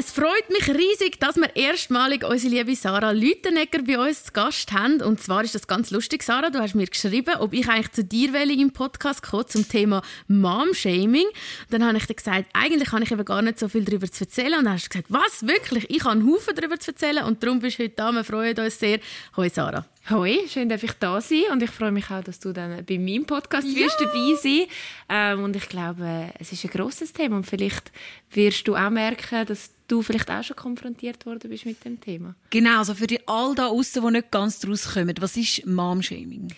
Es freut mich riesig, dass wir erstmalig unsere liebe Sarah Lütenegger bei uns zu Gast haben. Und zwar ist das ganz lustig, Sarah. Du hast mir geschrieben, ob ich eigentlich zu dir will im Podcast komme zum Thema Mom-Shaming. Dann habe ich dir gesagt, eigentlich kann ich eben gar nicht so viel darüber zu erzählen. Und dann hast du gesagt, was, wirklich? Ich habe einen Haufen darüber zu erzählen. Und darum bist du heute da. Wir freuen uns sehr. Hoi, Sarah. Hoi, schön, dass ich da sein und ich freue mich auch, dass du dann bei meinem Podcast ja. wirst dabei sein ähm, Und ich glaube, es ist ein großes Thema und vielleicht wirst du auch merken, dass du vielleicht auch schon konfrontiert worden bist mit dem Thema. Genau, also für die all da außen, die nicht ganz draus kommen, was ist Mom-Shaming?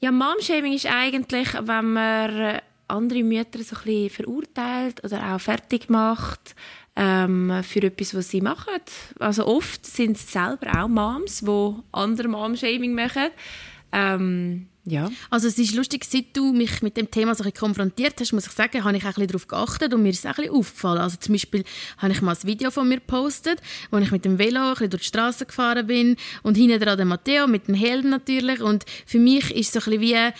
Ja, Mom-Shaming ist eigentlich, wenn man andere Mütter so ein bisschen verurteilt oder auch fertig macht ähm, für etwas, was sie machen. Also oft sind es selber auch Moms, die andere Mom-Shaming machen. Ähm, ja. Also es ist lustig, seit du mich mit dem Thema so konfrontiert hast, muss ich sagen, habe ich auch ein darauf geachtet und mir ist es auch ein aufgefallen. Also zum Beispiel habe ich mal ein Video von mir gepostet, wo ich mit dem Velo ein bisschen durch die Straße gefahren bin und hinten dran der Matteo mit dem Helm natürlich und für mich ist es so ein bisschen wie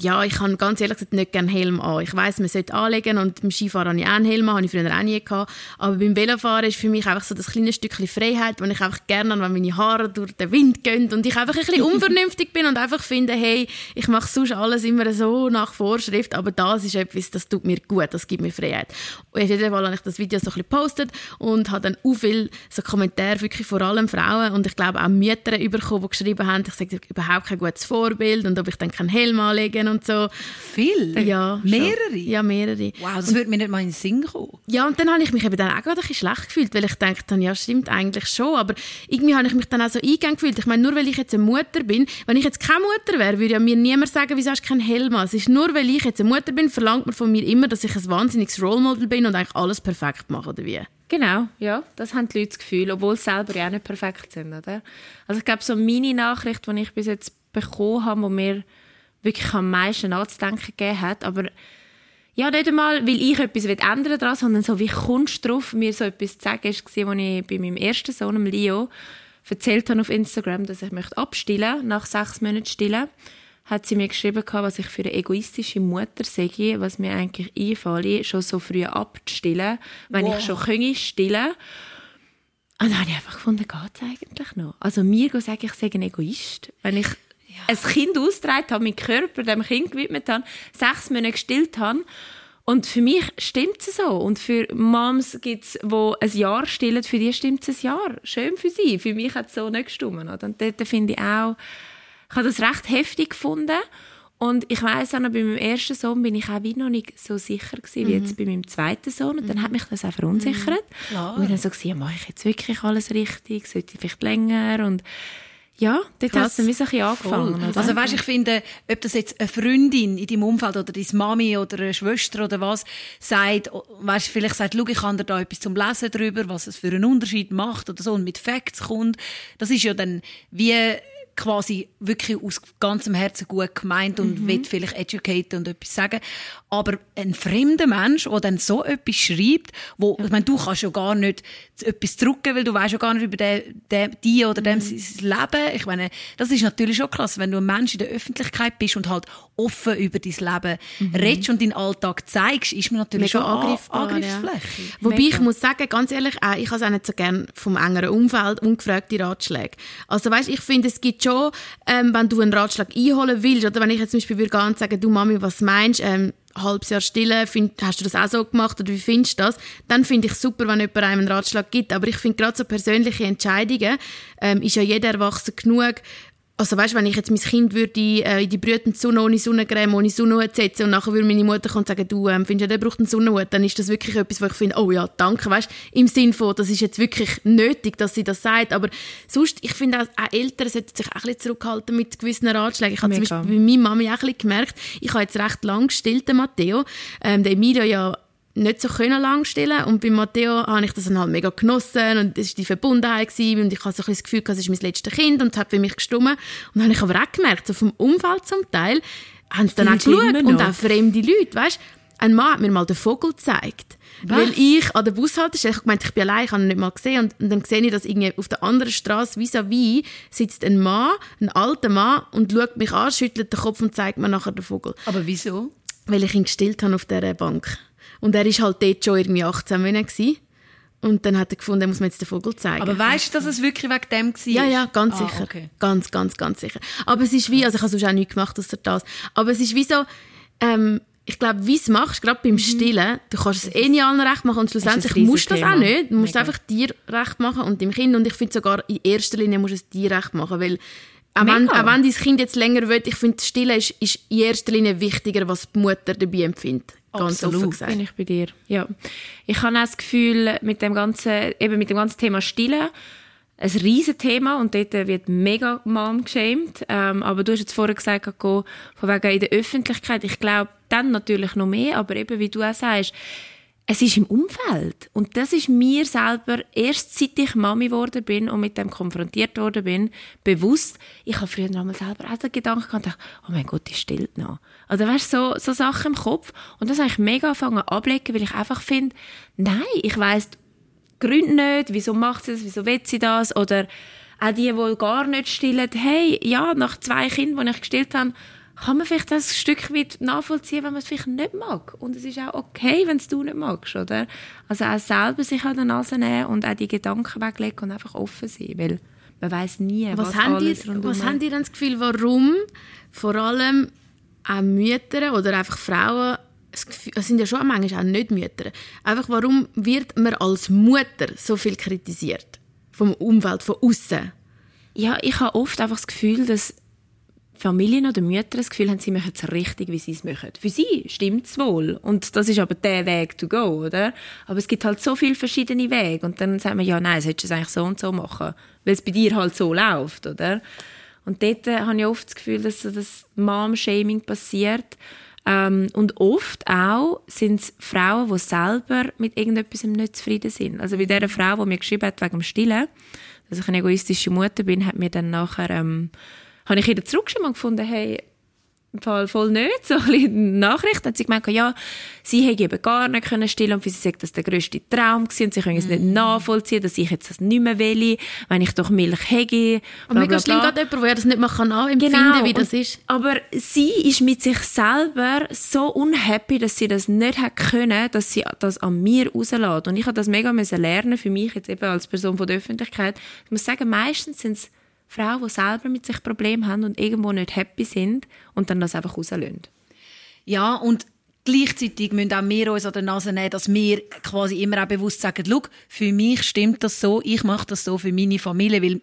ja, ich habe ganz ehrlich gesagt nicht gerne Helm an. Ich weiß, man sollte anlegen und beim Skifahren habe ich auch einen Helm an, habe ich früher auch nie gehabt. Aber beim Velofahren ist für mich einfach so das kleine Stückchen Freiheit, wo ich einfach gerne wenn meine Haare durch den Wind gehen und ich einfach ein bisschen unvernünftig bin und einfach finde, hey, ich mache sonst alles immer so nach Vorschrift, aber das ist etwas, das tut mir gut, das gibt mir Freiheit. Und auf jeden Fall habe ich das Video so ein bisschen gepostet und habe dann auch viele so Kommentare, wirklich vor allem Frauen und ich glaube auch Mütter bekommen, die geschrieben haben, ich sage überhaupt kein gutes Vorbild und ob ich dann keinen Helm anlegen und so. Viel? Ja. Mehrere? Schon. Ja, mehrere. Wow, das würde mir nicht mal in den Sinn kommen. Ja, und dann habe ich mich eben dann auch gerade ein bisschen schlecht gefühlt, weil ich dachte, ja, stimmt eigentlich schon, aber irgendwie habe ich mich dann auch so eingegangen gefühlt. Ich meine, nur weil ich jetzt eine Mutter bin, wenn ich jetzt keine Mutter wäre, würde ja mir niemand sagen, wieso hast du keinen Helm? Es ist nur, weil ich jetzt eine Mutter bin, verlangt man von mir immer, dass ich ein wahnsinniges Role Model bin und eigentlich alles perfekt mache, oder wie? Genau, ja, das haben die Leute das Gefühl, obwohl sie selber ja auch nicht perfekt sind, oder? Also ich glaube, so meine Nachricht, die ich bis jetzt bekommen habe, wo mir wirklich am meisten nachzudenken gegeben hat. Aber ja, nicht einmal, weil ich etwas ändern daran, sondern so wie kommst du drauf, mir so etwas zu sagen, war, als ich bei meinem ersten Sohn, Leo, erzählt habe auf Instagram, dass ich möchte abstillen nach sechs Monaten stillen hat sie mir geschrieben, was ich für eine egoistische Mutter sage, was mir eigentlich einfällt, schon so früh abzustillen, wenn wow. ich schon könnte stillen. Und dann habe ich einfach gefunden, geht es eigentlich noch? Also mir sagen, ich sei ein Egoist, wenn ich ja. ein Kind ausgetragen habe, meinen Körper dem Kind gewidmet habe, sechs Monate gestillt habe. Und für mich stimmt es so. Und für Moms gibt es, die ein Jahr stillen, für die stimmt es ein Jahr. Schön für sie. Für mich hat es so nicht gestimmt. Und dort finde ich auch, ich habe das recht heftig gefunden. Und ich weiß auch noch, bei meinem ersten Sohn bin ich auch wie noch nicht so sicher gewesen, wie mhm. jetzt bei meinem zweiten Sohn. Und dann mhm. hat mich das auch verunsichert. Mhm. Und dann so gesehen, mache ich jetzt wirklich alles richtig? Sollte ich vielleicht länger? Und ja, dort wie so ein angefangen. Also weißt, ich finde, ob das jetzt eine Freundin in deinem Umfeld oder deine Mami oder eine Schwester oder was sagt, weißt, vielleicht sagt, schau, ich kann dir da etwas zum Lesen drüber, was es für einen Unterschied macht oder so und mit Facts kommt, das ist ja dann wie quasi wirklich aus ganzem Herzen gut gemeint und mhm. will vielleicht educaten und etwas sagen. Aber ein fremder Mensch, der dann so etwas schreibt, wo, ich meine, du kannst ja gar nicht etwas drücken, weil du weißt ja gar nicht über den, den, die oder dem mhm. Leben. Ich meine, das ist natürlich schon krass, wenn du ein Mensch in der Öffentlichkeit bist und halt offen über dein Leben mhm. redest und deinen Alltag zeigst, ist man natürlich Mega schon angreifbar, Angriffsfläche. Ja. Wobei Mega. ich muss sagen, ganz ehrlich, ich habe es auch nicht so gerne vom engeren Umfeld ungefragte Ratschläge. Also weißt, ich finde, es gibt schon, ähm, wenn du einen Ratschlag einholen willst, oder wenn ich jetzt zum Beispiel würde und sagen, du Mami, was meinst, ähm, halbes Jahr stille, find, hast du das auch so gemacht oder wie findest du das? Dann finde ich super, wenn jemand einem einen Ratschlag gibt. Aber ich finde gerade so persönliche Entscheidungen ähm, ist ja jeder Erwachsene genug, also weißt, wenn ich jetzt mein Kind würde äh, in die brütende Sonne ohne Sonnencreme, ohne Sonnenhut setzen und nachher würde meine Mutter kommen und sagen, du ähm, findest ja, der braucht einen Sonnenhut, dann ist das wirklich etwas, wo ich finde, oh ja, danke, weißt, im Sinn von, das ist jetzt wirklich nötig, dass sie das sagt, aber sonst, ich finde auch, auch Eltern sollten sich auch ein bisschen zurückhalten mit gewissen Ratschlägen. Ich habe zum Beispiel bei meiner Mama auch ein bisschen gemerkt, ich habe jetzt recht lang gestillt, Matteo, ähm, der Emilio ja nicht so können lang stillen und bei Matteo habe ich das dann halt mega genossen und es war die Verbundenheit gewesen, und ich habe so ein das Gefühl, das ist mein letztes Kind und es hat für mich gestummen und dann habe ich aber auch gemerkt, so vom Umfeld zum Teil, haben sie dann auch geschaut und auch fremde Leute, weißt ein Mann hat mir mal den Vogel gezeigt. Was? Weil ich an der Bushaltestelle, ich habe gemeint, ich bin allein, ich habe ihn nicht mal gesehen. Und, und dann sehe ich, dass irgendwie auf der anderen Straße vis-à-vis sitzt ein Mann, ein alter Mann, und schaut mich an, schüttelt den Kopf und zeigt mir nachher den Vogel. Aber wieso? Weil ich ihn gestillt habe auf dieser Bank. Und er war halt dort schon irgendwie 18 Monate. Und dann hat er gefunden, er muss mir jetzt den Vogel zeigen. Aber weißt du, dass es wirklich wegen dem war? Ja, ja, ganz ah, sicher. Okay. Ganz, ganz, ganz sicher. Aber es ist wie, also ich habe sonst auch nichts gemacht außer das. Aber es ist wie so, ähm, ich glaube, wie es machst, gerade beim mhm. Stillen, du kannst es eh nicht allen recht machen und schlussendlich musst du das auch nicht. Du musst Mega. einfach dir recht machen und dem Kind. Und ich finde sogar, in erster Linie musst du es dir recht machen, weil auch wenn, auch wenn dein Kind jetzt länger will, ich finde, Stillen ist, ist in erster Linie wichtiger, was die Mutter dabei empfindet. Ganz Absolut, offen gesagt. bin ich bei dir. Ja. Ich habe auch das Gefühl, mit dem ganzen, eben mit dem ganzen Thema Stillen, ein riesen Thema und dort wird mega Mom geschämt. Ähm, aber du hast jetzt vorher gesagt, von wegen in der Öffentlichkeit. Ich glaube, dann natürlich noch mehr, aber eben, wie du auch sagst, es ist im Umfeld. Und das ist mir selber, erst seit ich Mami geworden bin und mit dem konfrontiert worden bin, bewusst. Ich habe früher noch mal selber auch den Gedanken gehabt, oh mein Gott, die stillt noch. Also weißt so, so Sachen im Kopf. Und das habe ich mega angefangen ablegen, weil ich einfach finde, nein, ich weiss Gründe nicht, wieso macht sie das, wieso will sie das, oder auch die, die gar nicht stillen, hey, ja, nach zwei Kindern, die ich gestillt habe, kann man vielleicht das ein Stück weit nachvollziehen, wenn man es vielleicht nicht mag. Und es ist auch okay, wenn es du nicht magst, oder? Also auch selber sich an der Nase nehmen und auch die Gedanken weglegen und einfach offen sein, weil man weiß nie, was, was haben alles die, Was haben die denn das Gefühl, warum vor allem auch Mütter oder einfach Frauen es sind ja schon manchmal auch nicht Mütter. Einfach, warum wird man als Mutter so viel kritisiert? Vom Umfeld, von außen? Ja, ich habe oft einfach das Gefühl, dass Familien oder Mütter das Gefühl haben, sie machen es richtig, wie sie es machen. Für sie stimmt es wohl. Und das ist aber der Weg to go, oder? Aber es gibt halt so viele verschiedene Wege. Und dann sagt man, ja, nein, solltest du es eigentlich so und so machen. Weil es bei dir halt so läuft, oder? Und dort äh, habe ich oft das Gefühl, dass so das Mom-Shaming passiert. Ähm, und oft auch sind es Frauen, die selber mit irgendetwas nicht zufrieden sind. Also wie dieser Frau, die mir geschrieben hat wegen dem Stillen, dass ich eine egoistische Mutter bin, hat mir dann nachher, ähm, habe ich ihr zurückgeschrieben und gefunden, hey, Fall voll nicht. So ein Nachricht hat sie gemeint, ja, sie hätte eben gar nicht können stillen und für sie sagt das der grösste Traum gewesen und sie können es nicht mm. nachvollziehen, dass ich jetzt das nicht mehr will, wenn ich doch Milch hätte. Aber mega schlimm gerade jemand, der das nicht mehr nachempfinden genau. wie das ist. Aber sie ist mit sich selber so unhappy, dass sie das nicht hat können, dass sie das an mir rauslässt. Und ich habe das mega lernen für mich jetzt eben als Person von der Öffentlichkeit. Ich muss sagen, meistens sind es Frauen, die selber mit sich Probleme haben und irgendwo nicht happy sind und dann das einfach rauslösen. Ja, und Gleichzeitig müssen auch wir uns an der Nase nehmen, dass wir quasi immer auch bewusst sagen, Schau, für mich stimmt das so, ich mache das so für meine Familie, weil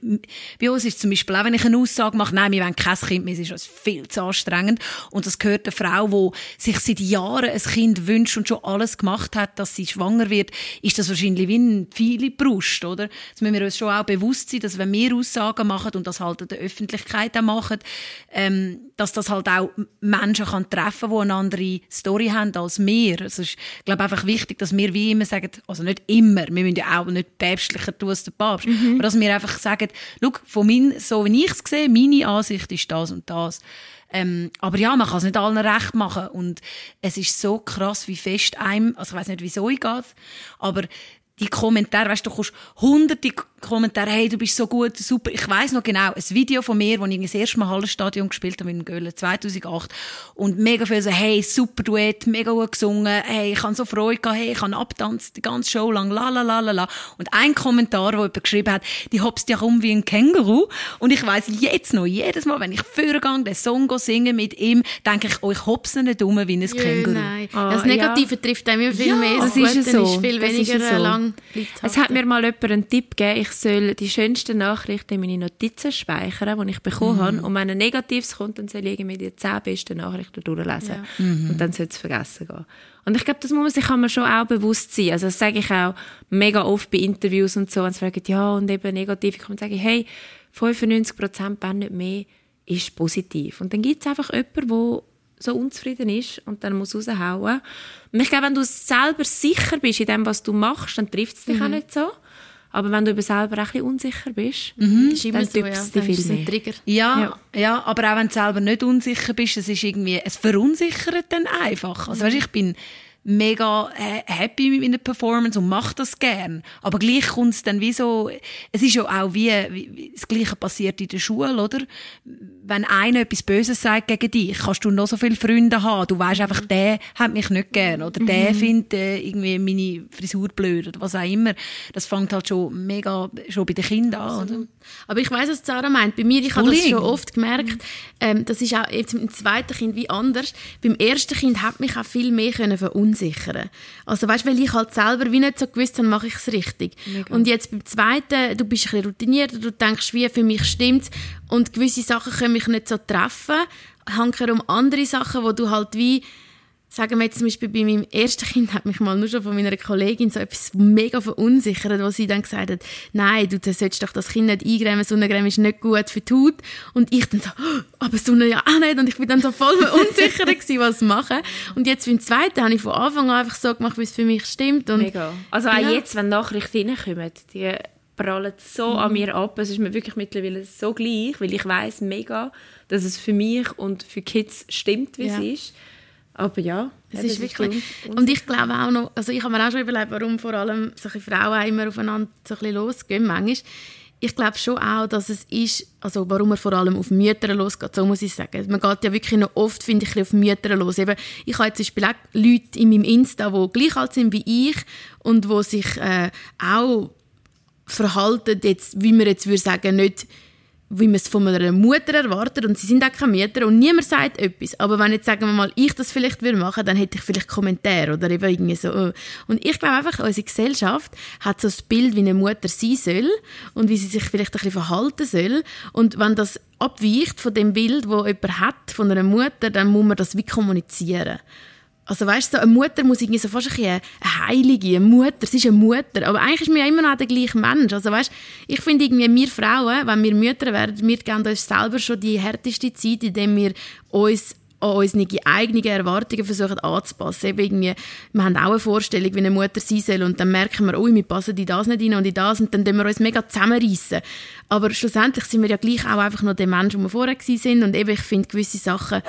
bei uns ist zum Beispiel auch, wenn ich eine Aussage mache, nein, wir wollen kein Kind mehr, es ist uns viel zu anstrengend und das gehört eine Frau, die sich seit Jahren ein Kind wünscht und schon alles gemacht hat, dass sie schwanger wird, ist das wahrscheinlich wie ein viele Brust, oder? Das müssen wir uns schon auch bewusst sein, dass wenn wir Aussagen machen und das halt in der Öffentlichkeit auch machen, ähm, dass das halt auch Menschen kann treffen, die eine andere Story haben als wir. Es ist, glaube einfach wichtig, dass wir wie immer sagen, also nicht immer, wir müssen ja auch nicht päpstlicher tun als der Papst, mhm. aber dass wir einfach sagen, schau, von mein, so wie ich es sehe, meine Ansicht ist das und das. Ähm, aber ja, man kann es nicht allen recht machen und es ist so krass, wie fest einem, also ich weiß nicht, wieso ich geht, aber die Kommentare, weißt du, du kommst hunderte Kommentare, hey, du bist so gut, super. Ich weiß noch genau, ein Video von mir, wo ich das erste Mal Hallenstadion gespielt habe in Gölen, 2008. Und mega viel so, hey, super Duett, mega gut gesungen, hey, ich habe so Freude gehabt, hey, ich habe abtanzt die ganze Show lang, la, la, la, la, la. Und ein Kommentar, wo jemand geschrieben hat, die hopst ja rum wie ein Känguru. Und ich weiß jetzt noch, jedes Mal, wenn ich vorgehe, den Song singen mit ihm, denke ich, oh, ich hopse nicht um wie ein Jö, Känguru. Nein. Oh, das Negative ja. trifft einem viel ja, mehr. Das, das ist, so. ist viel weniger so. lang. Es hat mir mal jemand einen Tipp gegeben, ich soll die schönsten Nachrichten in meine Notizen speichern, die ich bekommen mhm. habe. Und wenn ein Negatives kommt, dann soll ich mir die zehn besten Nachrichten durchlesen. Ja. Mhm. Und dann soll es vergessen gehen. Und ich glaube, das muss man sich kann man schon auch bewusst sein. Also das sage ich auch mega oft bei Interviews und so, wenn sie fragen, ja, und eben negativ, ich sagen, hey, 95 Prozent, wenn nicht mehr, ist positiv. Und dann gibt es einfach jemanden, der so unzufrieden ist und dann muss raushauen. Und ich glaube, wenn du selber sicher bist in dem, was du machst, dann trifft es dich mhm. auch nicht so. Aber wenn du über selber ein bisschen unsicher bist, mhm. ist immer dann so, ja. dich viel mehr. Trigger. Ja, ja, ja. aber auch wenn du selber nicht unsicher bist, es ist irgendwie, es verunsichert dann einfach. Also weißt, ich bin mega happy mit meiner Performance und mache das gern. Aber gleich kommt es dann wie so, es ist ja auch wie, wie, das Gleiche passiert in der Schule, oder? Wenn einer etwas Böses sagt gegen dich, kannst du noch so viele Freunde haben. Du weißt einfach, der hat mich nicht gern oder der mhm. findet äh, irgendwie meine Frisur blöd oder was auch immer. Das fängt halt schon mega schon bei den Kindern an. Oder? Aber ich weiß, was Sarah meint. Bei mir, ich habe das schon oft gemerkt, ähm, das ist auch jetzt mit dem zweiten Kind wie anders. Beim ersten Kind hat mich auch viel mehr können verunsichern. Also weißt, weil ich halt selber wie nicht so gewusst habe, mache ich es richtig. Mega. Und jetzt beim zweiten, du bist ein bisschen routinierter, du denkst, wie für mich stimmt's und gewisse Sachen können mich nicht so treffen. Hanker um andere Sachen, wo du halt wie sagen wir jetzt zum Beispiel bei meinem ersten Kind hat mich mal nur schon von meiner Kollegin so etwas mega verunsichert, wo sie dann gesagt hat, nein, du sollst doch das Kind nicht eingremen, Sonnencreme ist nicht gut für die Haut. Und ich dann so, oh, aber Sonne ja auch nicht. Und ich bin dann so voll verunsichert gewesen, was machen. Und jetzt beim zweiten habe ich von Anfang an einfach so gemacht, wie es für mich stimmt. Und mega. Also auch ja. jetzt, wenn Nachrichten reinkommen, die prallen so mhm. an mir ab. Es ist mir wirklich mittlerweile so gleich, weil ich weiß mega, dass es für mich und für Kids stimmt, wie ja. es ist. Aber ja, das ist wirklich. Und ich glaube auch noch, also ich habe mir auch schon überlegt, warum vor allem solche Frauen immer aufeinander so ein bisschen losgehen. Manchmal. Ich glaube schon auch, dass es ist, also warum man vor allem auf Mütter losgeht, so muss ich sagen. Man geht ja wirklich noch oft, finde ich, auf Mütter los. Eben, ich habe zum Beispiel auch Leute in meinem Insta, die gleich alt sind wie ich und die sich äh, auch verhalten, jetzt, wie man jetzt würde sagen, nicht wie man es von einer Mutter erwartet und sie sind auch keine Mütter und niemand sagt etwas. Aber wenn jetzt, sagen wir mal, ich das vielleicht würde machen, dann hätte ich vielleicht Kommentare oder eben irgendwie so. Oh. Und ich glaube einfach, unsere Gesellschaft hat so das Bild, wie eine Mutter sein soll und wie sie sich vielleicht ein bisschen verhalten soll. Und wenn das abweicht von dem Bild, das jemand hat von einer Mutter, dann muss man das wie kommunizieren. Also weißt du, eine Mutter muss irgendwie so fast ein eine Heilige, eine Mutter, sie ist eine Mutter, aber eigentlich ist mir immer noch der gleiche Mensch. Also weißt, ich finde irgendwie, wir Frauen, wenn wir Mütter werden, wir geben uns selber schon die härteste Zeit, indem wir uns an unsere eigenen Erwartungen versuchen anzupassen. Eben irgendwie, wir haben auch eine Vorstellung, wie eine Mutter sein soll und dann merken wir, oh, wir passen in das nicht rein und in das und dann tun wir uns mega zusammenreissen. Aber schlussendlich sind wir ja gleich auch einfach noch der Mensch, der wir vorher waren und eben, ich finde gewisse Sachen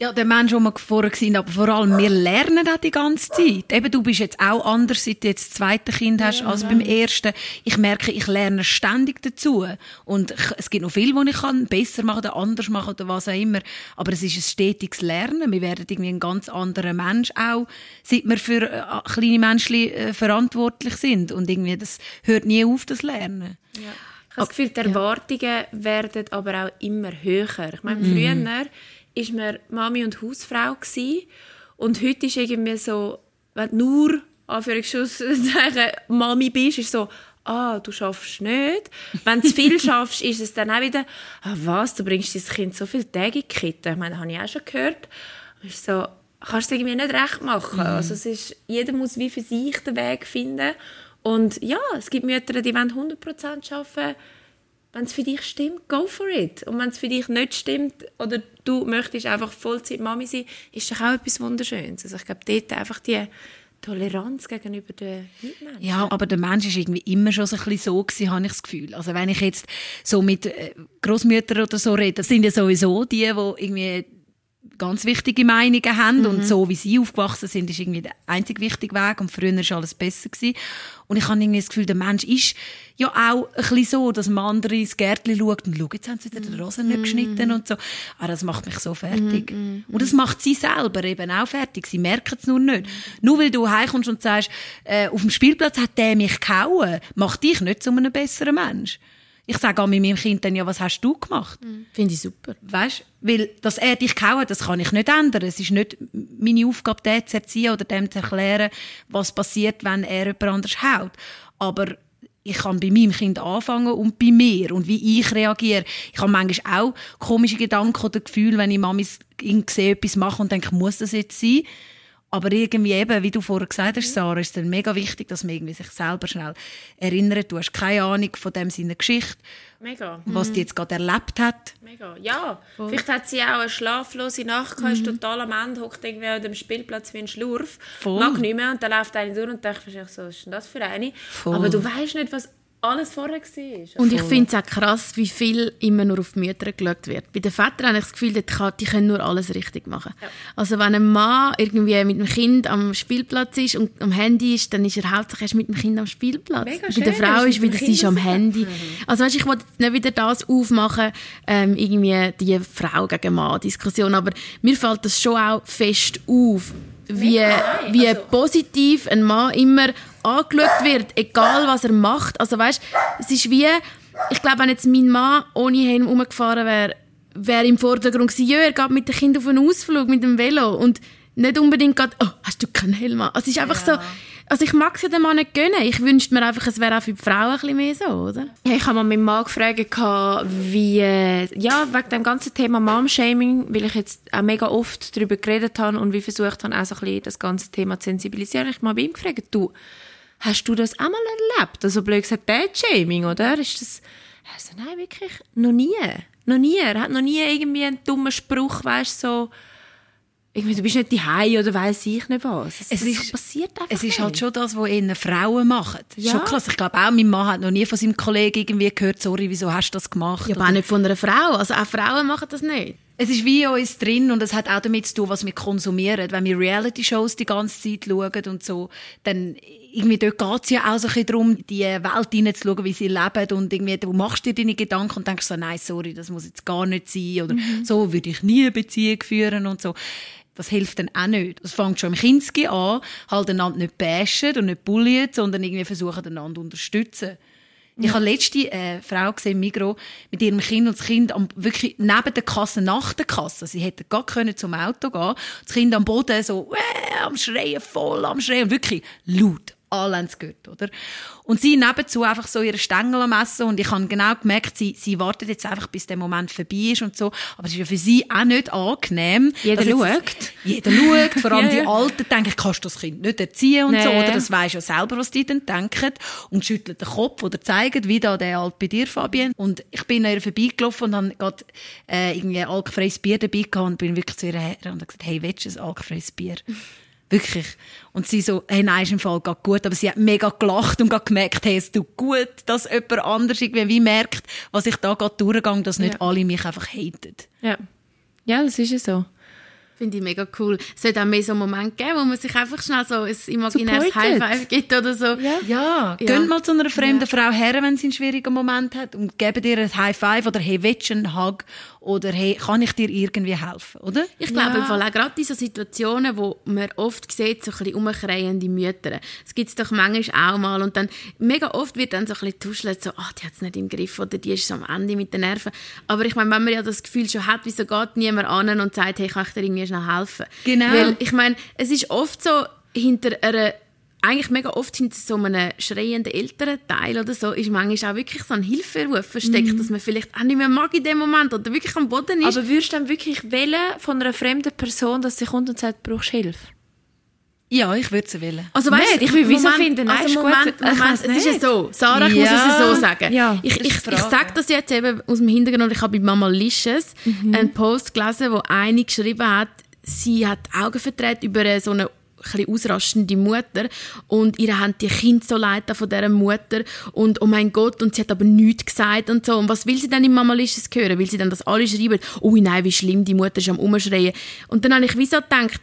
ja, der Mensch, den wir vorher waren, aber vor allem, wir lernen auch die ganze Zeit. Eben, du bist jetzt auch anders, seit du jetzt das zweite Kind hast, als beim ersten. Ich merke, ich lerne ständig dazu. Und es gibt noch viel, was ich kann besser machen oder anders machen oder was auch immer. Aber es ist ein stetiges Lernen. Wir werden irgendwie ein ganz anderer Mensch auch, seit wir für äh, kleine Menschen äh, verantwortlich sind. Und irgendwie, das hört nie auf, das Lernen. Ja. Ich habe das Gefühl, die Erwartungen werden aber auch immer höher. Ich meine, mhm. früher ist man Mami und Hausfrau gewesen. und heute ist irgendwie so, wenn du nur Anführungszeichen Mami bist, ist so, ah, du schaffst nicht. Wenn du zu viel schaffst, ist es dann auch wieder, ah, was, du bringst dein Kind so viele Tage in die Kita. Ich meine, das habe ich auch schon gehört. ist so, kannst du irgendwie nicht recht machen. Mhm. Also es ist, jeder muss wie für sich den Weg finden. Und ja, es gibt Mütter, die wollen 100% arbeiten wenn es für dich stimmt, go for it. Und wenn es für dich nicht stimmt oder du möchtest einfach Vollzeit Mami sein, ist das auch etwas Wunderschönes. Also ich glaube, dort einfach die Toleranz gegenüber den Mitmenschen. Ja, aber der Mensch ist irgendwie immer schon so ein bisschen so gewesen, habe ich das Gefühl. Also wenn ich jetzt so mit äh, Großmüttern oder so rede, das sind ja sowieso die, die irgendwie ganz wichtige Meinungen haben mhm. und so wie sie aufgewachsen sind, ist irgendwie der einzig wichtige Weg und früher war alles besser gewesen. Und ich habe irgendwie das Gefühl, der Mensch ist ja auch ein bisschen so, dass man andere ins Gärtchen schaut und schaut, jetzt haben sie wieder den Rosen nicht geschnitten und so. Ah, das macht mich so fertig. Mhm. Und das macht sie selber eben auch fertig. Sie merken es nur nicht. Nur weil du heimkommst und sagst, äh, auf dem Spielplatz hat der mich gehauen, macht dich nicht zu einem besseren Mensch. Ich sage auch mit meinem Kind dann, ja, was hast du gemacht? Mhm. Finde ich super. Weißt, weil, dass er dich gehauen das kann ich nicht ändern. Es ist nicht meine Aufgabe, den zu erziehen oder dem zu erklären, was passiert, wenn er jemand anders haut. Aber ich kann bei meinem Kind anfangen und bei mir und wie ich reagiere. Ich habe manchmal auch komische Gedanken oder Gefühle, wenn ich Mamis sehe, etwas machen und denke, muss das jetzt sein? Aber irgendwie eben, wie du vorher gesagt hast, Sarah, ist es dann mega wichtig, dass man irgendwie sich selber schnell erinnert. Du hast keine Ahnung von dem seiner Geschichte, Mega. was die jetzt gerade erlebt hat. Mega. Ja, vielleicht hat sie auch eine schlaflose Nacht gehabt, ist total am Ende, hockt irgendwie an dem Spielplatz wie ein Schlurf, Voll. mag nicht mehr und dann läuft eine durch und denkt sich so, was ist denn das für eine? Voll. Aber du weißt nicht, was alles vorher war. Und ich finde es auch krass, wie viel immer nur auf die Mütter geschaut wird. Bei den Vätern habe ich das Gefühl, kann- die können nur alles richtig machen. Also wenn ein Mann irgendwie mit dem Kind am Spielplatz ist und am Handy ist, dann ist er hauptsächlich erst mit dem Kind am Spielplatz. Mega Bei schön, der er Frau ist wieder, sie ist am Handy. Also weißt, ich wollte nicht wieder das aufmachen, ähm, irgendwie die Frau gegen Mann-Diskussion, aber mir fällt das schon auch fest auf, wie, wie also- positiv ein Mann immer angeschaut wird, egal was er macht. Also weißt, es ist wie, ich glaube, wenn jetzt mein Mann ohne Helm umgefahren wäre, wäre im Vordergrund gewesen, ja, er geht mit dem Kind auf einen Ausflug mit dem Velo und nicht unbedingt geht, oh, hast du keinen Helm an? Also es ist einfach so, also ich mag es ja dem Mann nicht gönnen. Ich wünschte mir einfach, es wäre auch für die Frauen ein bisschen mehr so, oder? Ja, ich habe mal meinen Mann gefragt, wie, ja, wegen dem ganzen Thema Mom-Shaming, weil ich jetzt auch mega oft darüber geredet habe und wie versucht habe, auch so ein bisschen das ganze Thema zu sensibilisieren. Ich habe mal bei ihm gefragt, du, hast du das auch mal erlebt? Also blöd gesagt, Dad-Shaming, oder? Ist das, er so, nein, wirklich, noch nie. Noch nie. Er hat noch nie irgendwie einen dummen Spruch, weißt so, irgendwie, du bist nicht die oder weiß ich nicht was. Es, Es ist- passiert einfach Es ist nicht. halt schon das, was eher Frauen machen. Ja. Schon krass. Ich glaube auch, mein Mann hat noch nie von seinem Kollegen irgendwie gehört, sorry, wieso hast du das gemacht? Ja, aber auch nicht von einer Frau. Also auch Frauen machen das nicht. Es ist wie in uns drin und es hat auch damit zu tun, was wir konsumieren. Wenn wir Reality-Shows die ganze Zeit schauen und so, dann irgendwie dort geht es ja auch so ein bisschen darum, die Welt hineinzuschauen, wie sie leben und irgendwie, du machst dir deine Gedanken und denkst so, nein, sorry, das muss jetzt gar nicht sein oder so würde ich nie eine Beziehung führen und so. Das hilft dann auch nicht. Das fängt schon im Kinski an, halt einander nicht bashen und nicht bullien, sondern irgendwie versuchen, einander zu unterstützen. Ich habe letzte äh, Frau gesehen, Migro, mit ihrem Kind und das Kind am, wirklich neben der Kasse, nach der Kasse. Sie hätte gar können zum Auto gehen. Das Kind am Boden so, äh, am Schreien, voll am Schreien, wirklich laut. Alle haben es gehört, oder? Und sie nebenzu einfach so ihre Stängel am Essen und ich habe genau gemerkt, sie, sie wartet jetzt einfach, bis der Moment vorbei ist und so. Aber es ist ja für sie auch nicht angenehm. Jeder jetzt- schaut. Jeder schaut, vor allem Ja, die ja. Alten denken, kannst du das Kind nicht erziehen und so, Nee. oder? Das weisst ja selber, was die dann denken. Und schüttelt den Kopf oder zeigen, wie da der alt bei dir, Fabian. Und ich bin an ihr vorbeigelaufen und habe gerade äh, irgendwie ein alkoholfreies Bier dabei gehabt und bin wirklich zu ihr her und gesagt, hey, willst du ein alkoholfreies Bier? Wirklich. Und sie so, hey, nein, ist im Fall grad gut. Aber sie hat mega gelacht und gemerkt, hey, es tut gut, dass jemand anders irgendwie wie merkt, was ich da gerade durchgehe, dass nicht Ja. alle mich einfach haten. Ja. Ja, das ist ja so. Finde ich mega cool. Es sollte auch mehr so einen Moment geben, wo man sich einfach schnell so ein imaginäres Supported. High-Five gibt oder so. Ja. Ja, gönnt mal zu einer fremden Frau her, wenn sie einen schwierigen Moment hat und gebt ihr ein High Five oder hey, willst du einen Hug oder hey, kann ich dir irgendwie helfen, oder? Ich glaube, Ja. im Fall auch gerade in so Situationen, wo man oft sieht, so ein bisschen umkreiende Mütter. Das gibt es doch manchmal auch mal. Und dann, mega oft wird dann so ein bisschen tuschelt, so, ah, die hat es nicht im Griff oder die ist so am Ende mit den Nerven. Aber ich meine, wenn man ja das Gefühl schon hat, wieso geht niemand an und sagt, hey, kann ich dir irgendwie schnell helfen? Genau. Weil, ich meine, es ist oft so, hinter einer eigentlich mega oft hinter so einem schreienden Elternteil oder so ist manchmal auch wirklich so ein Hilferuf versteckt, dass man vielleicht auch nicht mehr mag in dem Moment oder wirklich am Boden ist. Aber würdest du dann wirklich wählen von einer fremden Person, dass sie kommt und sagt, brauchst du Hilfe? Ja, ich würde sie wählen. Also weißt, Nicht, ich will wieso finden, nein, also ist gut. Moment, Moment, weiss es ist ja so. Sarah, ich muss Ja. es so sagen. Ja, ich ich, ich sage das jetzt eben aus dem Hintergrund. Ich habe bei Mama Licious Mhm. einen Post gelesen, wo eine geschrieben hat, sie hat Augen verdreht über so eine ein bisschen ausrastende Mutter. Und ihr haben die Kinder so leid von dieser Mutter. Und oh mein Gott und sie hat aber nichts gesagt und so. Und was will sie dann im Mama Licious hören? Will sie dann, dass alle schreiben, oh nein, wie schlimm, die Mutter ist am Umschreien. Und dann habe ich wie so gedacht,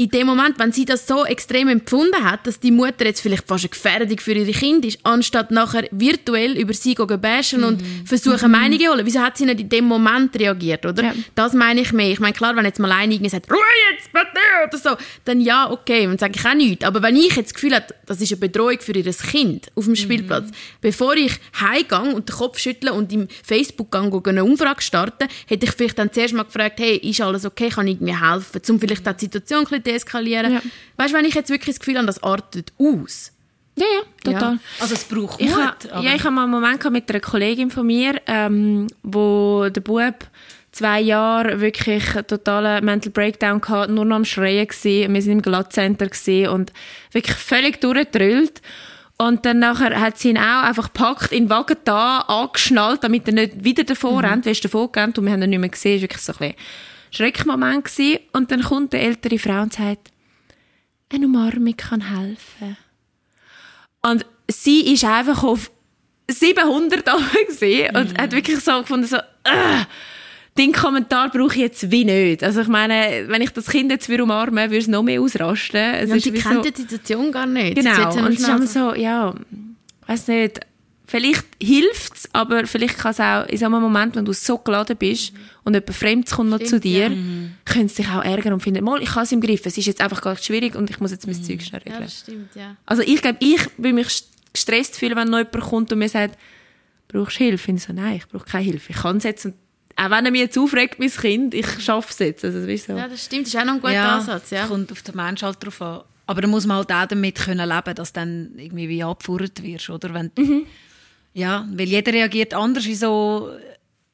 in dem Moment, wenn sie das so extrem empfunden hat, dass die Mutter jetzt vielleicht fast eine Gefährdung für ihre Kinder ist, anstatt nachher virtuell über sie zu bashen und versuchen, Meinungen zu holen. Wieso hat sie nicht in dem Moment reagiert, oder? Ja. Das meine ich mehr. Ich meine, klar, wenn jetzt mal eine irgendwie sagt, Ruhe jetzt, bitte, oder so, dann ja, okay, dann sage ich auch nichts. Aber wenn ich jetzt das Gefühl habe, das ist eine Bedrohung für ihr Kind auf dem Spielplatz, bevor ich heimgehe und den Kopf schüttle und im Facebook gehe, eine Umfrage starten, hätte ich vielleicht dann zuerst mal gefragt, hey, ist alles okay, kann ich irgendwie helfen, um vielleicht die Situation ein bisschen deeskalieren. Ja. Weißt du, wenn ich jetzt wirklich das Gefühl habe, das artet aus. Ja, ja, total. Ja. Also es braucht Ich Mut. ha, ja, ich habe mal einen Moment mit einer Kollegin von mir, ähm, wo der Bub zwei Jahre wirklich einen totalen Mental Breakdown gehabt, nur noch am Schreien gewesen. Wir sind im Glattcenter und wirklich völlig durchgedrüllt. Und dann nachher hat sie ihn auch einfach gepackt, in den Wagen da, angeschnallt, damit er nicht wieder davor mhm. rennt, weil er davor gerannt und wir haben ihn nicht mehr gesehen. Das war wirklich so ein bisschen Schreckmoment gewesen. Und dann kommt eine ältere Frau und sagt, eine Umarmung kann helfen. Und sie ist einfach auf 700 gesehen und mhm. hat wirklich so gefunden, so, äh, den Kommentar brauche ich jetzt wie nicht. Also ich meine, wenn ich das Kind jetzt wieder umarme, würde es noch mehr ausrasten. Es ja, ist die kennt so, die Situation gar nicht. Genau, und es ist so, ja, weiß nicht, vielleicht hilft es, aber vielleicht kann es auch in so einem Moment, wenn du so geladen bist mhm. und jemand Fremdes kommt noch zu dir, ja. mhm. können sie sich auch ärgern und finden, mal, ich habe es im Griff, es ist jetzt einfach ganz schwierig und ich muss jetzt mein mhm. Zeug schnell regeln. Ja, das stimmt, ja. Also ich glaube, ich will mich gestresst fühlen, wenn noch jemand kommt und mir sagt, brauchst du Hilfe? Ich so, nein, ich brauche keine Hilfe. Ich kann es jetzt und auch wenn er mich jetzt aufregt, mein Kind, ich schaffe es jetzt. Also, so. Ja, das stimmt. Das ist auch noch ein guter ja, Ansatz. Ja, kommt auf den Menschen halt drauf an. Aber da muss man halt auch damit können leben, dass du dann irgendwie wie abgefordert wirst, oder? Wenn, mhm. Ja, weil jeder reagiert anders in so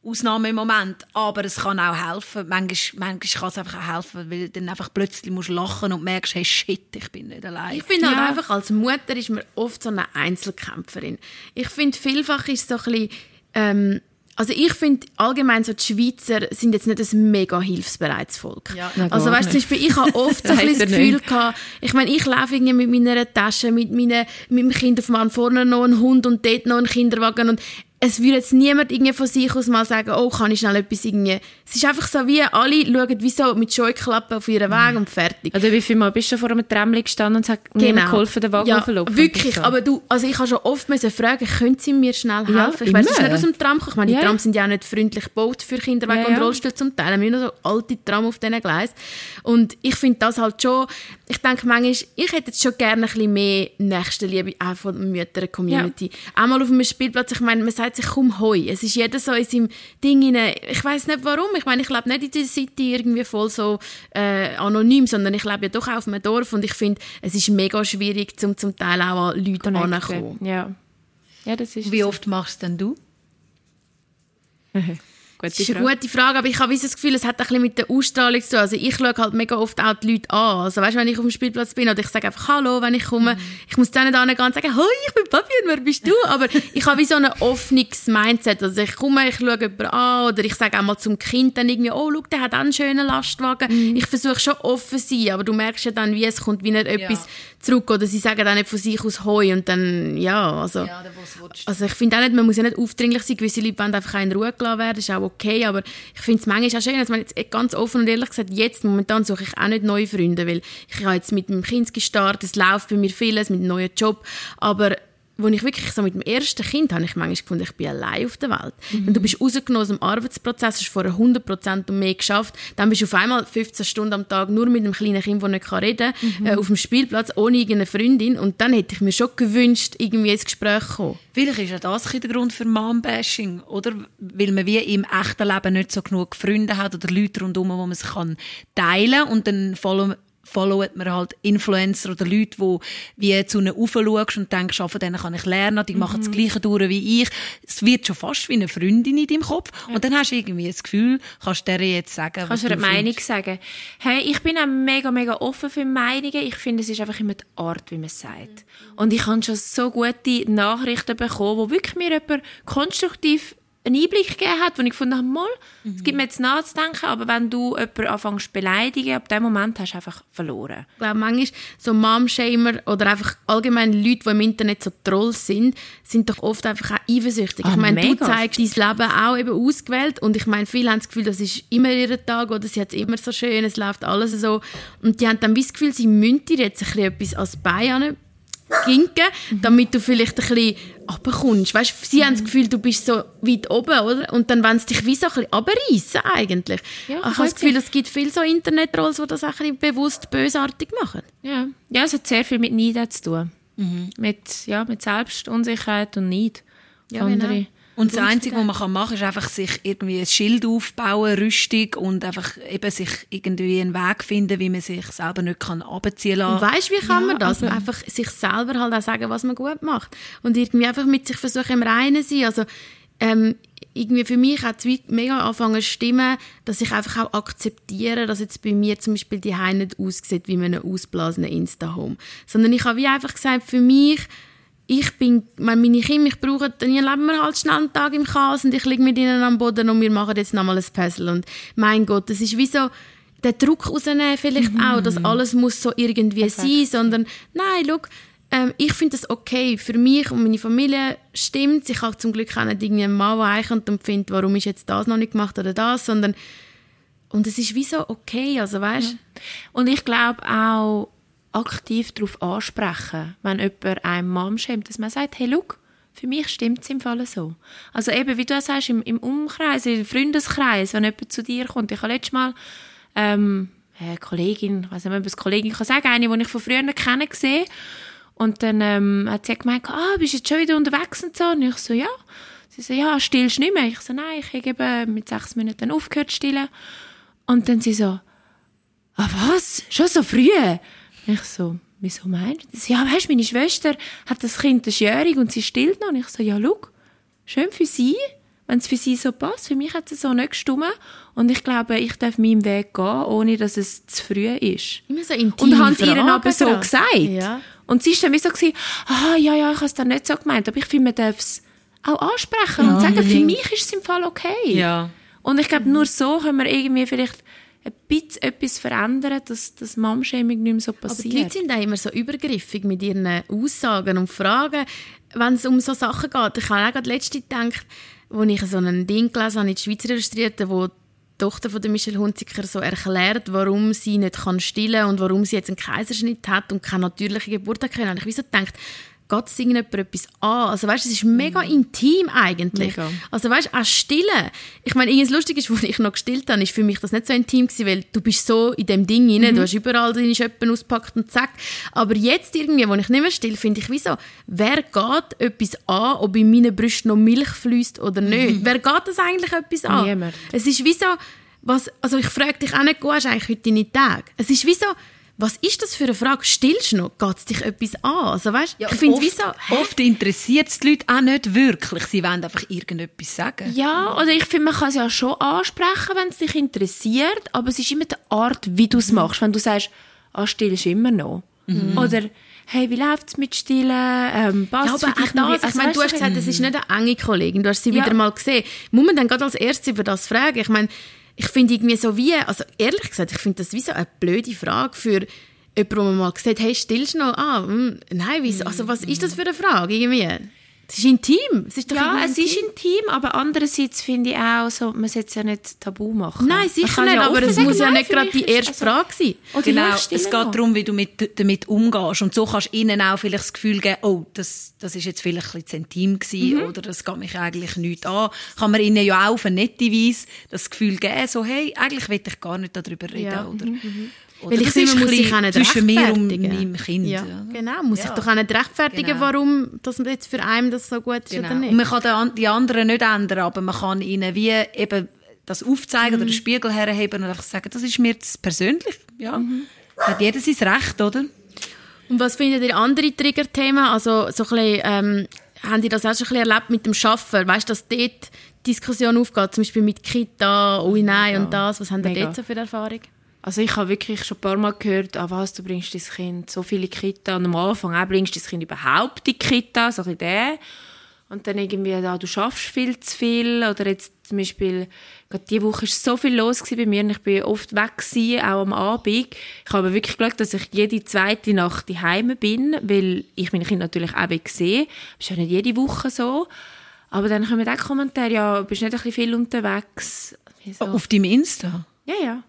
Ausnahmen im Moment. Aber es kann auch helfen. Manchmal, manchmal kann es einfach auch helfen, weil du dann einfach plötzlich musst lachen und merkst, hey, shit, ich bin nicht allein. Ich finde halt einfach, als Mutter ist man oft so eine Einzelkämpferin. Ich finde, vielfach ist es so ein bisschen, ähm, also ich finde allgemein so die Schweizer sind jetzt nicht ein mega hilfsbereites Volk. Ja, also weißt du, ich habe oft so ein das Gefühl gehabt, ich meine, ich laufe irgendwie mit meiner Tasche, mit, meine, mit dem Kind auf dem vorne noch ein Hund und dort noch ein Kinderwagen und es würde jetzt niemand irgendwie von sich aus mal sagen, oh, kann ich schnell etwas irgendwie. Es ist einfach so wie, alle schauen wie so mit Scheuklappen auf ihren Weg mhm. und fertig. Also wie viel Mal bist du vor einem Tramli gestanden und hast genau. geholfen, den Wagen ja, wirklich, so. aber du, also ich habe schon oft müssen fragen, können Sie mir schnell helfen? Ja, ich weiß, nicht aus dem Tram kommen. Ich meine, die Trams sind ja auch nicht freundlich gebaut für Kinderwagen ja, und Rollstuhl zum Teil. Wir haben nur so alte Tram auf diesen Gleisen. Und ich finde das halt schon, ich denke manchmal, ich hätte jetzt schon gerne ein bisschen mehr Nächstenliebe auch von der Mütter-Community. Ja. Auch mal auf einem Spielplatz, ich meine, man sagt sich kaum Heu. Es ist jeder so in seinem Ding rein. Ich weiß nicht warum. Ich meine, ich lebe nicht in dieser City irgendwie voll so äh, anonym, sondern ich lebe ja doch auf einem Dorf und ich finde, es ist mega schwierig, zum, zum Teil auch an Leute heranzukommen. Ja. ja, das ist Wie so. oft machst denn du? Gute das ist eine gute Frage, aber ich habe das Gefühl, es hat ein bisschen mit der Ausstrahlung zu tun. Also ich schaue halt mega oft auch die Leute an. Also weißt, wenn ich auf dem Spielplatz bin oder ich sage einfach Hallo, wenn ich komme. Mhm. Ich muss dann nicht angehen und sagen, Hoi, ich bin Fabian, wer bist du? Aber ich habe wie so ein offenes Mindset. Also ich komme, ich schaue jemanden an oder ich sage auch mal zum Kind dann irgendwie, oh, schau, der hat einen schönen Lastwagen. Mhm. Ich versuche schon offen zu sein, aber du merkst ja dann, wie es kommt wie nicht etwas ja. zurück oder sie sagen dann nicht von sich aus Hoi und dann, ja, also. Ja, also ich finde auch nicht, man muss ja nicht aufdringlich sein. Gewisse Leute wollen einfach in Ruhe gelassen werden, auch okay, aber ich finde es manchmal auch schön, dass man jetzt ganz offen und ehrlich gesagt, jetzt momentan suche ich auch nicht neue Freunde, weil ich habe jetzt mit dem Kind gestartet, es läuft bei mir vieles, mit einem neuen Job, aber wo ich wirklich so mit dem ersten Kind habe ich manchmal gefunden, ich bin allein auf der Welt. Mhm. Wenn du bist rausgenommen aus dem Arbeitsprozess, hast vorher 100% und mehr geschafft, dann bist du auf einmal 15 Stunden am Tag nur mit einem kleinen Kind, das nicht reden kann, mhm. äh, auf dem Spielplatz, ohne irgendeine Freundin und dann hätte ich mir schon gewünscht, irgendwie ins Gespräch zu kommen. Vielleicht ist ja das der Grund für Mom-Bashing, oder? Weil man wie im echten Leben nicht so genug Freunde hat oder Leute rundherum, wo man sich teilen kann und dann folgen followt man halt Influencer oder Leute, die wie zu ihnen aufschaust und denkst, ah, von denen kann ich lernen, die machen das mhm. Gleiche durch wie ich. Es wird schon fast wie eine Freundin in deinem Kopf. Ja. Und dann hast du irgendwie das Gefühl, kannst du dir jetzt sagen, kannst du eine Meinung sagen. Hey, ich bin auch mega, mega offen für Meinungen. Ich finde, es ist einfach immer die Art, wie man es sagt. Mhm. Und ich habe schon so gute Nachrichten bekommen, wo wirklich mir jemand konstruktiv einen Einblick gegeben hat, wo ich gefunden habe, mal, mhm. es gibt mir jetzt nachzudenken, aber wenn du jemanden anfängst zu beleidigen, ab dem Moment hast du einfach verloren. Ich glaube, manchmal so Mom-Shamer oder einfach allgemein Leute, die im Internet so Trolls sind, sind doch oft einfach auch eifersüchtig. Ah, ich meine, du zeigst dein Leben auch eben ausgewählt und ich meine, viele haben das Gefühl, das ist immer ihr Tag oder sie hat es immer so schön, es läuft alles so und die haben dann das Gefühl, sie müssen dir jetzt ein bisschen etwas als Bein ginken, damit du vielleicht ein bisschen runterkommst. Weißt, sie mhm. haben das Gefühl, du bist so weit oben, oder? Und dann wollen sie dich wie so ein bisschen runterreissen, eigentlich. Ja, ich habe das Gefühl, es gibt viele so Internet-Trolls, die das auch ein bewusst bösartig machen. Ja. ja, es hat sehr viel mit Neid zu tun. Mhm. Mit, ja, mit Selbstunsicherheit und Neid. Ja, Andere. Genau. Und das Einzige, was man machen kann, ist einfach sich irgendwie ein Schild aufbauen, Rüstung und einfach eben sich irgendwie einen Weg finden, wie man sich selber nicht kann abziehen kann. Weißt du, wie kann ja, man das? Einfach sich selber halt auch sagen, was man gut macht. Und irgendwie einfach mit sich versuchen im Reinen sein. Also, ähm, irgendwie für mich hat es mega angefangen zu stimmen, dass ich einfach auch akzeptiere, dass jetzt bei mir zum Beispiel die Haare nicht aussieht wie eine ausblasene Insta-Home. Sondern ich habe wie einfach gesagt, für mich, ich bin, meine Kinder, ich brauche, dann leben wir halt schnell einen Tag im Chaos und ich liege mit ihnen am Boden und wir machen jetzt nochmal ein Puzzle. Und mein Gott, das ist wie so, den Druck rausnehmen vielleicht mhm. auch, dass alles muss so irgendwie Perfekt. sein, sondern nein, schau, ähm, ich finde das okay. Für mich und meine Familie stimmt Ich habe zum Glück auch nicht irgendwie einen Mann, der einkommt und findet, warum ist jetzt das noch nicht gemacht oder das, sondern und es ist wie so okay, also weißt ja. Und ich glaube auch aktiv darauf ansprechen, wenn jemand einem Mom schämt, dass man sagt, hey, look, für mich stimmt es im Fall so. Also eben, wie du sagst, im, im Umkreis, im Freundeskreis, wenn jemand zu dir kommt. Ich habe letztes Mal ähm, eine Kollegin, ich weiß nicht, ob ich es Kollegin kann sagen, eine, die ich von früher kennen gesehen und dann ähm, hat sie gemeint, ah, bist jetzt schon wieder unterwegs und so? Und ich so, ja. Sie so, ja, stillst du nicht mehr? Ich so, nein, ich habe eben mit sechs Minuten aufgehört zu stillen. Und dann sie so, ah, was? Schon so früh? Ich so, wieso meinst du das? Ja, weißt du, meine Schwester hat das Kind das jährig und sie stillt noch. Und ich so, ja, schau, schön für sie, wenn es für sie so passt. Für mich hat es so nicht gestummen. Und ich glaube, ich darf meinen Weg gehen, ohne dass es zu früh ist. Immer so intim Und haben sie ihr aber so gesagt. Ja. Und sie war dann wie so, gewesen, ah, ja, ja, ich habe es dann nicht so gemeint. Aber ich finde, man darf es auch ansprechen ja, und sagen, für mich ist es im Fall okay. Ja. Und ich glaube, nur so können wir irgendwie vielleicht ein bisschen etwas verändern, dass das Mom-Shaming nicht mehr so passiert. Aber die Leute sind auch immer so übergriffig mit ihren Aussagen und Fragen, wenn es um so Sachen geht. Ich habe auch gerade letzte gedacht, wo ich so ein Ding gelesen habe in der Schweizer Illustrierten, wo die Tochter von Michelle Hunziker so erklärt, warum sie nicht kann stillen und warum sie jetzt einen Kaiserschnitt hat und keine natürliche Geburt hat können. Und ich wie so gedacht, geht es irgendjemand etwas an? Also weißt, es ist mega mhm. intim eigentlich. Mega. Also weißt, auch stillen. Ich meine, irgendwas lustig ist, als ich noch gestillt habe, ist für mich das nicht so intim gewesen, weil du bist so in dem Ding rein, mhm. du hast überall deine Schöppen auspackt und zack. Aber jetzt irgendwie, wo ich nicht mehr still, finde ich, wieso, wer geht etwas an, ob in meinen Brüsten noch Milch fließt oder nicht? Mhm. Wer geht das eigentlich etwas an? Niemand. Es ist wie so, was, also ich frage dich auch nicht, gehst eigentlich heute deine Tage? Es ist wie so, was ist das für eine Frage? Stillst du noch? Geht es dich etwas an? Also, weißt, ja, ich finde, oft, so, oft interessiert es die Leute auch nicht wirklich. Sie wollen einfach irgendetwas sagen. Ja, oder ich finde, man kann es ja schon ansprechen, wenn es dich interessiert, aber es ist immer die Art, wie du es mhm. machst. Wenn du sagst, ah, stillst immer noch. Mhm. Oder, hey, wie läuft es mit Stillen? Ähm, ja, aber auch das, ich also, meine, du hast gesagt, das ist nicht eine enge Kollegin, du hast sie ja. wieder mal gesehen. Muss man dann gerade als erstes über das fragen? Ich meine, ich finde irgendwie so wie, also ehrlich gesagt, ich finde das wie so eine blöde Frage für jemanden, wo man mal gesagt hey, stillst du noch? Ah, mh, hm, nein, wieso? Also was ist das für eine Frage irgendwie? Es ist intim. Es ist doch ja, es ist intim, aber andererseits finde ich auch, so, man sollte es ja nicht tabu machen. Nein, sicher nicht, ja aber es muss ja nicht gerade die erste also, Frage sein. Oder genau, es geht noch. darum, wie du mit, damit umgehst. Und so kannst du ihnen auch vielleicht das Gefühl geben, oh, das, das ist jetzt vielleicht ein bisschen zu intim gewesen, mhm. oder das geht mich eigentlich nicht an. Kann man ihnen ja auch auf eine nette Weise das Gefühl geben, so, hey, eigentlich will ich gar nicht darüber reden. Ja. Oder, mhm. Oder Weil ich finde, muss sich auch nicht zwischen mir und meinem Kind. Ja, genau, man muss ja. sich doch auch nicht rechtfertigen, genau. warum das jetzt für einen das so gut ist genau. oder nicht. Und man kann die anderen nicht ändern, aber man kann ihnen wie eben das aufzeigen mhm. oder den Spiegel herheben und einfach sagen, das ist mir jetzt persönlich. Ja. Mhm. Hat jeder sein Recht, oder? Und was findet ihr andere Triggerthemen? Also so ein bisschen, ähm, haben die das auch schon ein bisschen erlebt mit dem Schaffen? Weißt du, dass dort Diskussion aufgeht, zum Beispiel mit Kita, ui nein ja. und das. Was haben ihr dort so für Erfahrung? Also ich habe wirklich schon ein paar Mal gehört, ah, was, du bringst dein Kind so viele Kita. Und am Anfang auch, bringst du dein Kind überhaupt in die Kita, so ein bisschen Und dann irgendwie, ah, du schaffst viel zu viel. Oder jetzt zum Beispiel, gerade diese Woche war so viel los bei mir und ich bin oft weg gewesen, auch am Abend. Ich habe wirklich geschaut, dass ich jede zweite Nacht daheim bin, weil ich meine Kinder natürlich auch sehe. Das ist ja nicht jede Woche so. Aber dann kommen auch Kommentare, ja, bist nicht ein bisschen viel unterwegs. So. Auf deinem Insta? Ja, ja.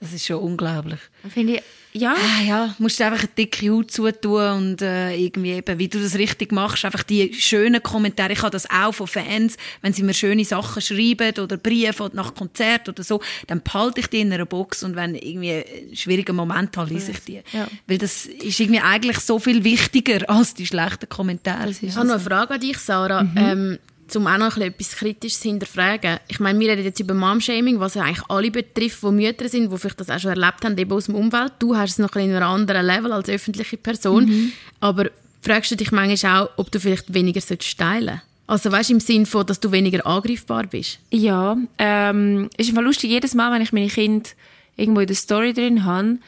Das ist schon unglaublich. Finde ich, ja. Ah, ja, musst du einfach eine dicke Haut zutun und äh, irgendwie eben, wie du das richtig machst, einfach die schönen Kommentare. Ich habe das auch von Fans, wenn sie mir schöne Sachen schreiben oder Briefe nach Konzert oder so, dann behalte ich die in einer Box und wenn irgendwie ein schwieriger Moment habe, lese ich die. Ja. Weil das ist irgendwie eigentlich so viel wichtiger als die schlechten Kommentare. Ich habe noch eine Frage an dich, Sarah. Mhm. Ähm, um auch noch etwas Kritisches zu hinterfragen. Ich meine, wir reden jetzt über Mom-Shaming, was ja eigentlich alle betrifft, die Mütter sind, die vielleicht das auch schon erlebt haben, eben aus dem Umfeld. Du hast es noch in einem anderen Level als öffentliche Person. Mhm. Aber fragst du dich manchmal auch, ob du vielleicht weniger teilen solltest? Also weißt du, im Sinne von, dass du weniger angreifbar bist? Ja, ähm, es ist einfach lustig, jedes Mal, wenn ich meine Kinder irgendwo in der Story drin habe,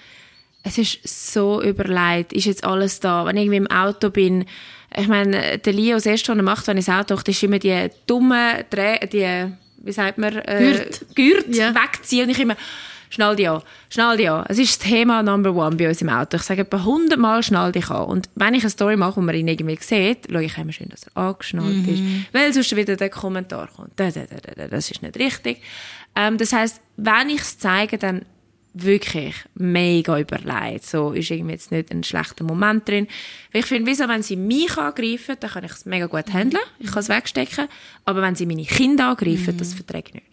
es ist so überlegt, ist jetzt alles da. Wenn ich irgendwie im Auto bin, ich meine, der Leo, das erste, was er macht, wenn ich ins Auto mache, ist immer die dumme, Dreh, die, wie sagt man, äh, Gurt. Gurt Ja. wegziehen und ich immer, schnall dich an, schnall dich an. Es ist das Thema Number One bei uns im Auto. Ich sage etwa hundertmal schnall dich an. Und wenn ich eine Story mache, wo man ihn irgendwie sieht, schaue ich immer schön, dass er angeschnallt ist. Weil sonst wieder der Kommentar kommt. Da, da, da, da, da, Das ist nicht richtig. Ähm, das heisst, wenn ich es zeige, dann wirklich mega überlegt. So ist irgendwie jetzt nicht ein schlechter Moment drin. Weil ich finde, wieso, wenn sie mich angreifen, dann kann ich es mega gut handeln. Ich kann es wegstecken. Aber wenn sie meine Kinder angreifen, das verträge ich nicht.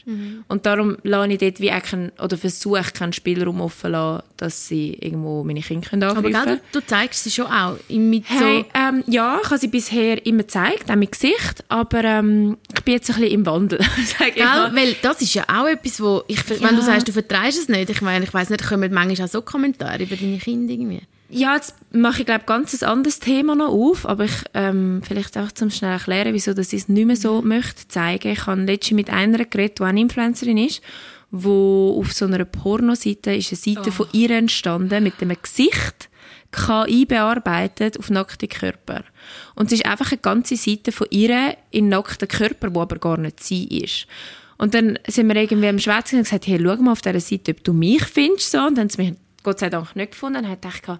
Und darum lasse ich dort wie keinen, oder versuche keinen Spielraum offen lassen, dass sie irgendwo meine Kinder können Aber angreifen gell, du, du zeigst sie schon auch. Mit Hey, so, ähm, ja, ich habe sie bisher immer gezeigt, auch mit Gesicht, aber ähm, ich bin jetzt ein bisschen im Wandel, sage ich mal. Weil das ist ja auch etwas, wo ich, wenn du sagst, du vertreibst es nicht, ich meine, ich weiß nicht, kommen manchmal auch so Kommentare über deine Kinder irgendwie. Ja, jetzt mache ich glaube ganz ein anderes Thema noch auf, aber ich ähm, vielleicht auch zum schnell erklären, wieso dass ich es nicht mehr so möchte zeigen. Ich habe letztens mit einer geredet, die eine Influencerin ist, wo auf so einer Pornoseite ist eine Seite von ihr entstanden mit einem Gesicht KI bearbeitet auf nackte Körper. Und es ist einfach eine ganze Seite von ihr in nackten Körper, wo aber gar nicht sie ist. Und dann sind wir irgendwie am Schwätzen und gesagt, hey, schau mal auf dieser Seite, ob du mich findest. So. Und dann haben sie mich Gott sei Dank nicht gefunden. Dann habe ich gedacht,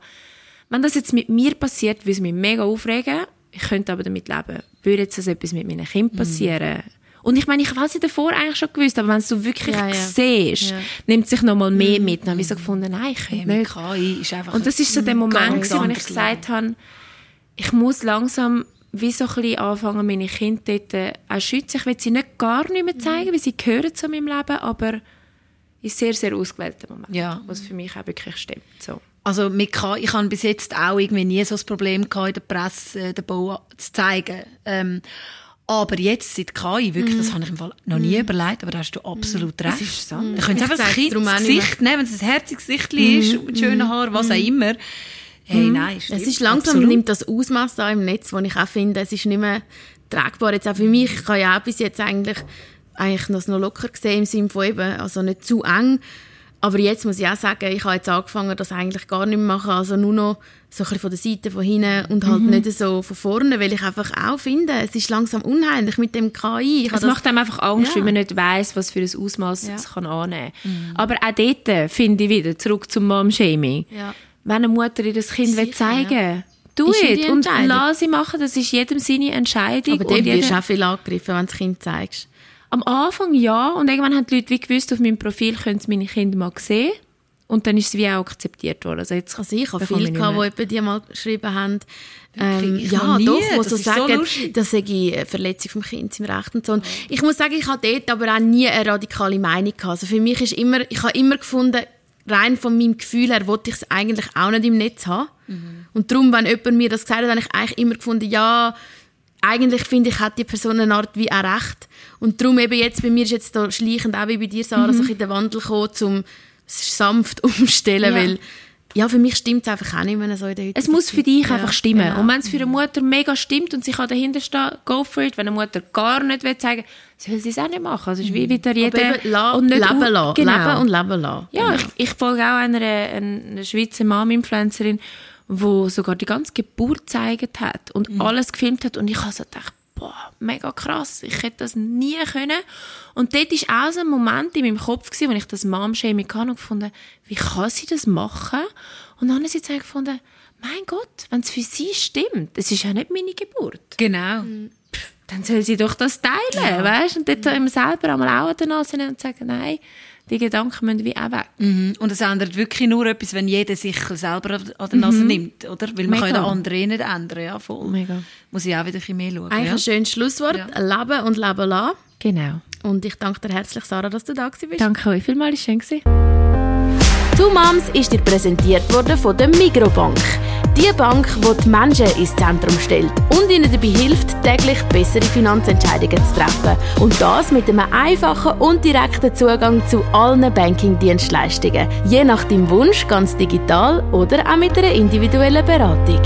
wenn das jetzt mit mir passiert, würde es mich mega aufregen. Ich könnte aber damit leben. Würde jetzt das etwas mit meinen Kindern Mhm. passieren? Und ich meine, ich weiß ja davor eigentlich schon gewusst, aber wenn du wirklich Ja, ja. siehst, Ja. nimmt sich noch mal mehr mit. Dann habe ich so gefunden, nein, ich Mit nicht. KI ist einfach Und das ist so der Moment, wo ich gesagt habe, ich muss langsam wie so ein bisschen anfangen, meine Kinder dort äh, auch schützen. Ich will sie nicht gar nicht mehr zeigen, weil sie gehören zu meinem Leben, aber in sehr, sehr ausgewählten Momenten, Ja. was für mich auch wirklich stimmt. So. Also KI, ich habe bis jetzt auch irgendwie nie so das Problem gehabt, in der Presse äh, den Bau zu zeigen. Ähm, aber jetzt seit KI, wirklich, das habe ich im Fall noch nie überlegt, aber da hast du absolut recht. ist so. Ich könnte Ich einfach das Kind das mehr. Gesicht nehmen, wenn es ein herziges Gesicht ist, mit schönen Haaren, was auch immer. Hey, nein, stimmt, Es ist langsam, absolut. nimmt das Ausmaß da im Netz, wo ich auch finde, es ist nicht mehr tragbar. Jetzt auch für mich, ich habe ja auch bis jetzt eigentlich, eigentlich noch, noch locker gesehen im Sinne von eben, also nicht zu eng. Aber jetzt muss ich auch sagen, ich habe jetzt angefangen, das eigentlich gar nicht mehr machen, also nur noch so ein bisschen von der Seite, von hinten und halt nicht so von vorne, weil ich einfach auch finde, es ist langsam unheimlich mit dem KI. Es das- macht einem einfach Angst, Ja. weil man nicht weiß, was für ein Ausmaß Ja. es kann annehmen kann. Aber auch dort finde ich wieder, zurück zum Mom-Shaming. Ja. Wenn eine Mutter ihr das Kind will Sicher, zeigen Ist ja it die und lass sie machen, das ist jedem seine Entscheidung. aber dort wirst du auch viel angegriffen, wenn du das Kind zeigst. Am Anfang ja, und irgendwann haben die Leute wie gewusst, auf meinem Profil können sie meine Kinder mal sehen. Und dann ist es wie auch akzeptiert worden. Also jetzt Also ich habe viele, gehabt, die die mal geschrieben haben, ähm, ja, nie. doch, wo Das so so sagen, lustig. das sei eine Verletzung vom Kind im Recht und so. Und ich muss sagen, ich habe dort aber auch nie eine radikale Meinung gehabt. Also für mich ist immer, ich habe immer gefunden, rein von meinem Gefühl her wollte ich es eigentlich auch nicht im Netz haben. Und darum, wenn jemand mir das gesagt hat, habe ich eigentlich immer gefunden, ja, eigentlich finde ich, hat die Person eine Art wie auch recht. Und darum eben jetzt, bei mir ist jetzt da schleichend, auch wie bei dir, Sarah, so ein bisschen der Wandel gekommen, um sanft umstellen, Ja. weil ja, für mich stimmt es einfach auch nicht mehr so in der Es muss für dich Ja, einfach stimmen. genau. Und wenn es für eine Mutter mega stimmt und sie kann dahinter stehen, go for it. Wenn eine Mutter gar nicht will sagen, soll sie es auch nicht machen. Also es ist wie wieder jeder... Aber eben, la, und nicht leben lassen. Genau. Leben und leben lassen. Ja, Genau. ich, ich folge auch einer, einer Schweizer Mom-Influencerin, die sogar die ganze Geburt gezeigt hat und Mhm. alles gefilmt hat. Und ich habe so gedacht, boah, mega krass, ich hätte das nie können. Und dort war auch so ein Moment in meinem Kopf, gewesen, wo ich das Mom-Shaming hatte und gefunden wie kann sie das machen? Und dann habe ich gefunden, mein Gott, wenn es für sie stimmt, es ist ja nicht meine Geburt Genau. dann soll sie doch das teilen, weißt? Und dort immer selber einmal auch an der Nase und sagen, nein, die Gedanken müssen wie auch weg. Mhm. Und es ändert wirklich nur etwas, wenn jeder sich selber an der Nase nimmt, oder? Weil man Mega. kann den anderen eh nicht ändern, ja, voll. Mega. Muss ich auch wieder ein bisschen mehr schauen, Eigentlich ja? ein schönes Schlusswort. Ja. Leben und leben lassen. Genau. Und ich danke dir herzlich, Sarah, dass du da gewesen bist. Danke euch vielmals, es war schön. gewesen. «Two Moms» ist dir präsentiert worden von der Migrobank. Die Bank, die die Menschen ins Zentrum stellt und ihnen dabei hilft, täglich bessere Finanzentscheidungen zu treffen. Und das mit einem einfachen und direkten Zugang zu allen Banking-Dienstleistungen. Je nach deinem Wunsch ganz digital oder auch mit einer individuellen Beratung.